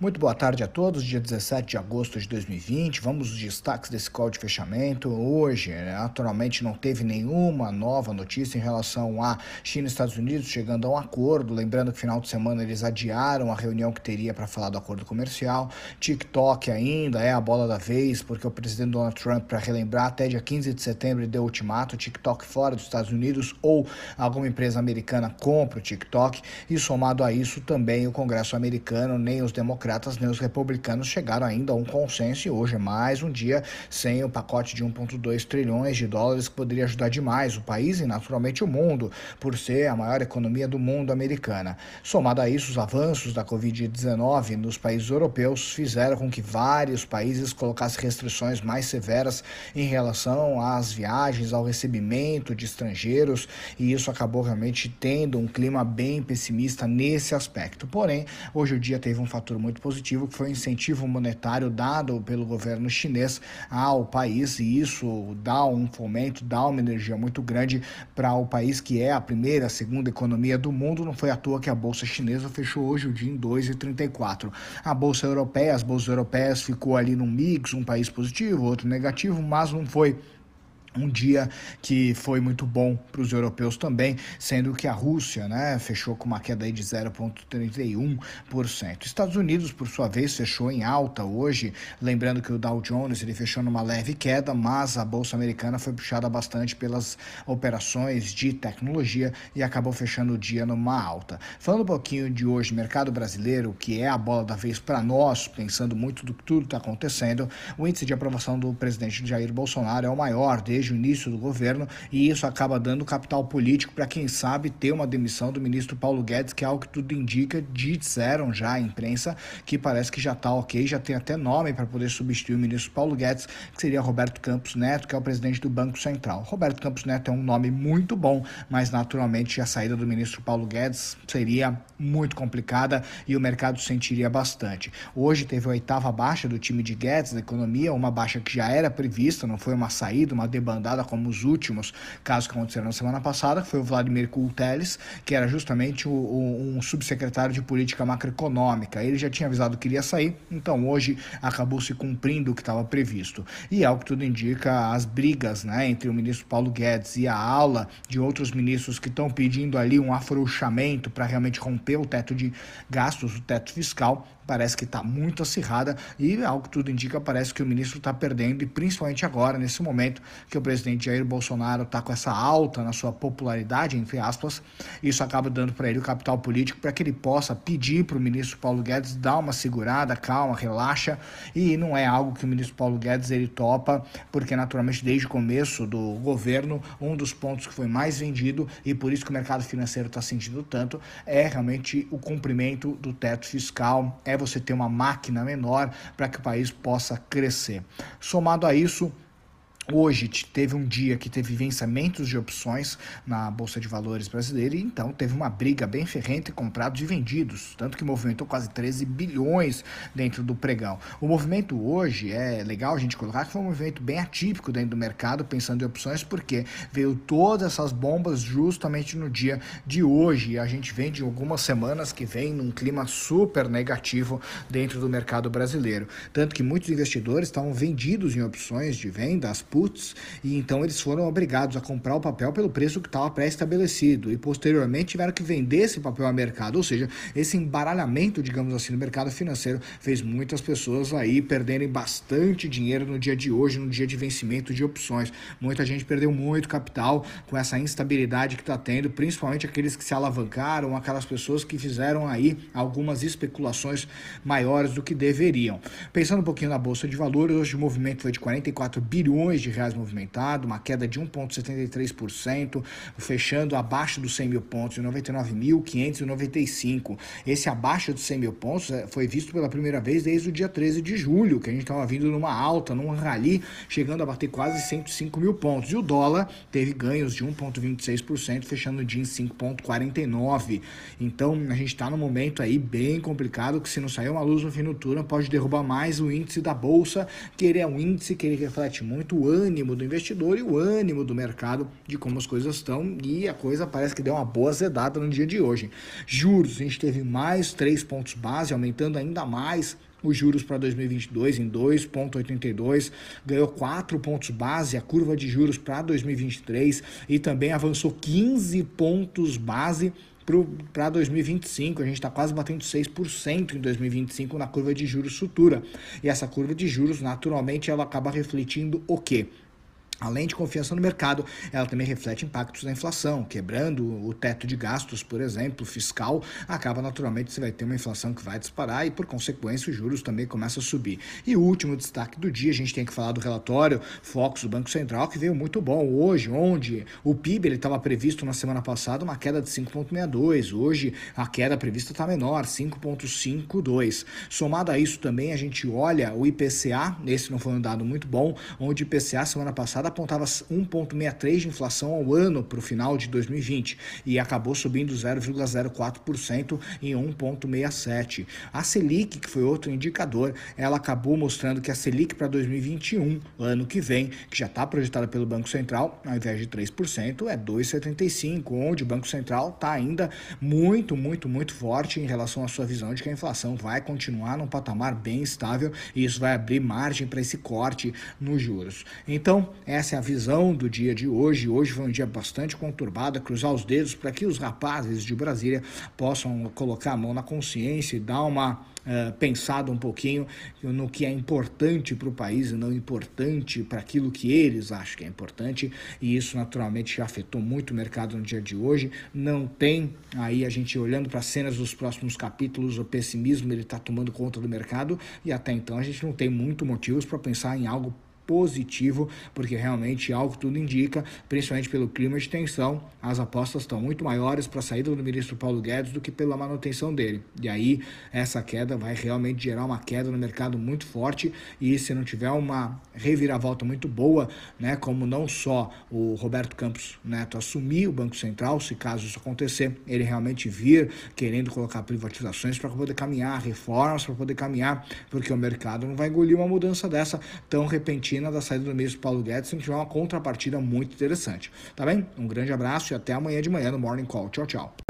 Muito boa tarde a todos, dia 17 de agosto de 2020. Vamos aos destaques desse call de fechamento. Hoje, naturalmente, não teve nenhuma nova notícia em relação a China e Estados Unidos chegando a um acordo. Lembrando que final de semana eles adiaram a reunião que teria para falar do acordo comercial. TikTok ainda é a bola da vez, porque o presidente Donald Trump, para relembrar, até dia 15 de setembro deu ultimato: TikTok fora dos Estados Unidos ou alguma empresa americana compra o TikTok. E somado a isso, também o Congresso americano, nem os democratas democratas nem os republicanos chegaram ainda a um consenso e hoje é mais um dia sem o pacote de 1,2 trilhões de dólares que poderia ajudar demais o país e naturalmente o mundo, por ser a maior economia do mundo americana. Somado a isso, os avanços da Covid-19 nos países europeus fizeram com que vários países colocassem restrições mais severas em relação às viagens, ao recebimento de estrangeiros e isso acabou realmente tendo um clima bem pessimista nesse aspecto. Porém, hoje o dia teve um fator muito positivo, que foi o incentivo monetário dado pelo governo chinês ao país, e isso dá um fomento, dá uma energia muito grande para o país que é a primeira, a segunda economia do mundo. Não foi à toa que a bolsa chinesa fechou hoje o dia em 2,34. A bolsa europeia, as bolsas europeias ficou ali num mix, um país positivo, outro negativo, mas não foi um dia que foi muito bom para os europeus também, sendo que a Rússia né, fechou com uma queda de 0,31%. Estados Unidos, por sua vez, fechou em alta hoje, lembrando que o Dow Jones ele fechou numa leve queda, mas a bolsa americana foi puxada bastante pelas operações de tecnologia e acabou fechando o dia numa alta. Falando um pouquinho de hoje, mercado brasileiro, que é a bola da vez para nós, pensando muito do que tudo está acontecendo, o índice de aprovação do presidente Jair Bolsonaro é o maior desde desde o início do governo, e isso acaba dando capital político para quem sabe ter uma demissão do ministro Paulo Guedes, que é algo que tudo indica, disseram já a imprensa, que parece que já está ok, já tem até nome para poder substituir o ministro Paulo Guedes, que seria Roberto Campos Neto, que é o presidente do Banco Central. Roberto Campos Neto é um nome muito bom, mas naturalmente a saída do ministro Paulo Guedes seria muito complicada e o mercado sentiria bastante. Hoje teve a oitava baixa do time de Guedes da economia, uma baixa que já era prevista, não foi uma saída, uma debandada andada como os últimos casos que aconteceram na semana passada, que foi o Vladimir Kulteles, que era justamente o, o, um subsecretário de política macroeconômica. Ele já tinha avisado que iria sair, então hoje acabou se cumprindo o que estava previsto. E ao que tudo indica, as brigas né, entre o ministro Paulo Guedes e a aula de outros ministros que estão pedindo ali um afrouxamento para realmente romper o teto de gastos, o teto fiscal, parece que está muito acirrada e, ao que tudo indica, parece que o ministro está perdendo e principalmente agora, nesse momento que o presidente Jair Bolsonaro está com essa alta na sua popularidade, entre aspas, isso acaba dando para ele o capital político para que ele possa pedir para o ministro Paulo Guedes dar uma segurada, calma, relaxa. E não é algo que o ministro Paulo Guedes ele topa, porque naturalmente desde o começo do governo, um dos pontos que foi mais vendido e por isso que o mercado financeiro está sentindo tanto é realmente o cumprimento do teto fiscal, é é você ter uma máquina menor para que o país possa crescer. Somado a isso, Hoje teve um dia que teve vencimentos de opções na Bolsa de Valores brasileira e então teve uma briga bem ferrenta em comprados e vendidos, tanto que movimentou quase 13 bilhões dentro do pregão. O movimento hoje é legal a gente colocar que foi um movimento bem atípico dentro do mercado, pensando em opções, porque veio todas essas bombas justamente no dia de hoje. E a gente vem de algumas semanas que vem num clima super negativo dentro do mercado brasileiro. Tanto que muitos investidores estavam vendidos em opções de vendas puts, e então eles foram obrigados a comprar o papel pelo preço que estava pré-estabelecido e posteriormente tiveram que vender esse papel ao mercado, ou seja, esse embaralhamento, digamos assim, no mercado financeiro fez muitas pessoas aí perderem bastante dinheiro no dia de hoje, no dia de vencimento de opções. Muita gente perdeu muito capital com essa instabilidade que está tendo, principalmente aqueles que se alavancaram, aquelas pessoas que fizeram aí algumas especulações maiores do que deveriam. Pensando um pouquinho na bolsa de valores, hoje o movimento foi de 44 bilhões de reais movimentado, uma queda de 1,73%, fechando abaixo dos 100 mil pontos, em 99.595. Esse abaixo dos 100 mil pontos é, foi visto pela primeira vez desde o dia 13 de julho, que a gente estava vindo numa alta, num rally, chegando a bater quase 105 mil pontos. E o dólar teve ganhos de 1,26%, fechando o dia em 5,49. Então a gente está num momento aí bem complicado, que se não sair uma luz no fim do turno, pode derrubar mais o índice da Bolsa, que ele é um índice que ele reflete muito o ânimo do investidor e o ânimo do mercado de como as coisas estão e a coisa parece que deu uma boa zedada no dia de hoje. Juros, a gente teve mais três pontos base, aumentando ainda mais os juros para 2022 em 2,82, ganhou 4 pontos base a curva de juros para 2023 e também avançou 15 pontos base para 2025. A gente está quase batendo 6% em 2025 na curva de juros futura. E essa curva de juros, naturalmente, ela acaba refletindo o quê? Além de confiança no mercado, ela também reflete impactos da inflação, quebrando o teto de gastos, por exemplo, fiscal, acaba naturalmente você vai ter uma inflação que vai disparar e, por consequência, os juros também começam a subir. E o último destaque do dia, a gente tem que falar do relatório Focus do Banco Central, que veio muito bom hoje, onde o PIB estava previsto na semana passada uma queda de 5,62, hoje a queda prevista está menor, 5,52. Somado a isso também, a gente olha o IPCA, esse não foi um dado muito bom, onde o IPCA semana passada passada apontava 1,63% de inflação ao ano para o final de 2020 e acabou subindo 0,04% em 1,67%. A Selic, que foi outro indicador, ela acabou mostrando que a Selic para 2021, ano que vem, que já está projetada pelo Banco Central, ao invés de 3%, é 2,75%, onde o Banco Central está ainda muito, muito, muito forte em relação à sua visão de que a inflação vai continuar num patamar bem estável e isso vai abrir margem para esse corte nos juros. Então, é essa é a visão do dia de hoje. Hoje foi um dia bastante conturbado. Cruzar os dedos para que os rapazes de Brasília possam colocar a mão na consciência e dar uma Uh, pensado um pouquinho no que é importante para o país e não importante para aquilo que eles acham que é importante, e isso naturalmente já afetou muito o mercado no dia de hoje. Não tem aí a gente olhando para as cenas dos próximos capítulos, o pessimismo ele está tomando conta do mercado, e até então a gente não tem muito motivos para pensar em algo positivo, porque realmente, algo tudo indica, principalmente pelo clima de tensão, as apostas estão muito maiores para a saída do ministro Paulo Guedes do que pela manutenção dele. E aí, essa queda vai realmente gerar uma queda no mercado muito forte e se não tiver uma reviravolta muito boa, né, como não só o Roberto Campos Neto assumir o Banco Central, se caso isso acontecer, ele realmente vir querendo colocar privatizações para poder caminhar, reformas para poder caminhar, porque o mercado não vai engolir uma mudança dessa tão repentina da saída do ministro Paulo Guedes, que tiver uma contrapartida muito interessante. Tá bem? Um grande abraço e até amanhã de manhã no Morning Call. Tchau, tchau.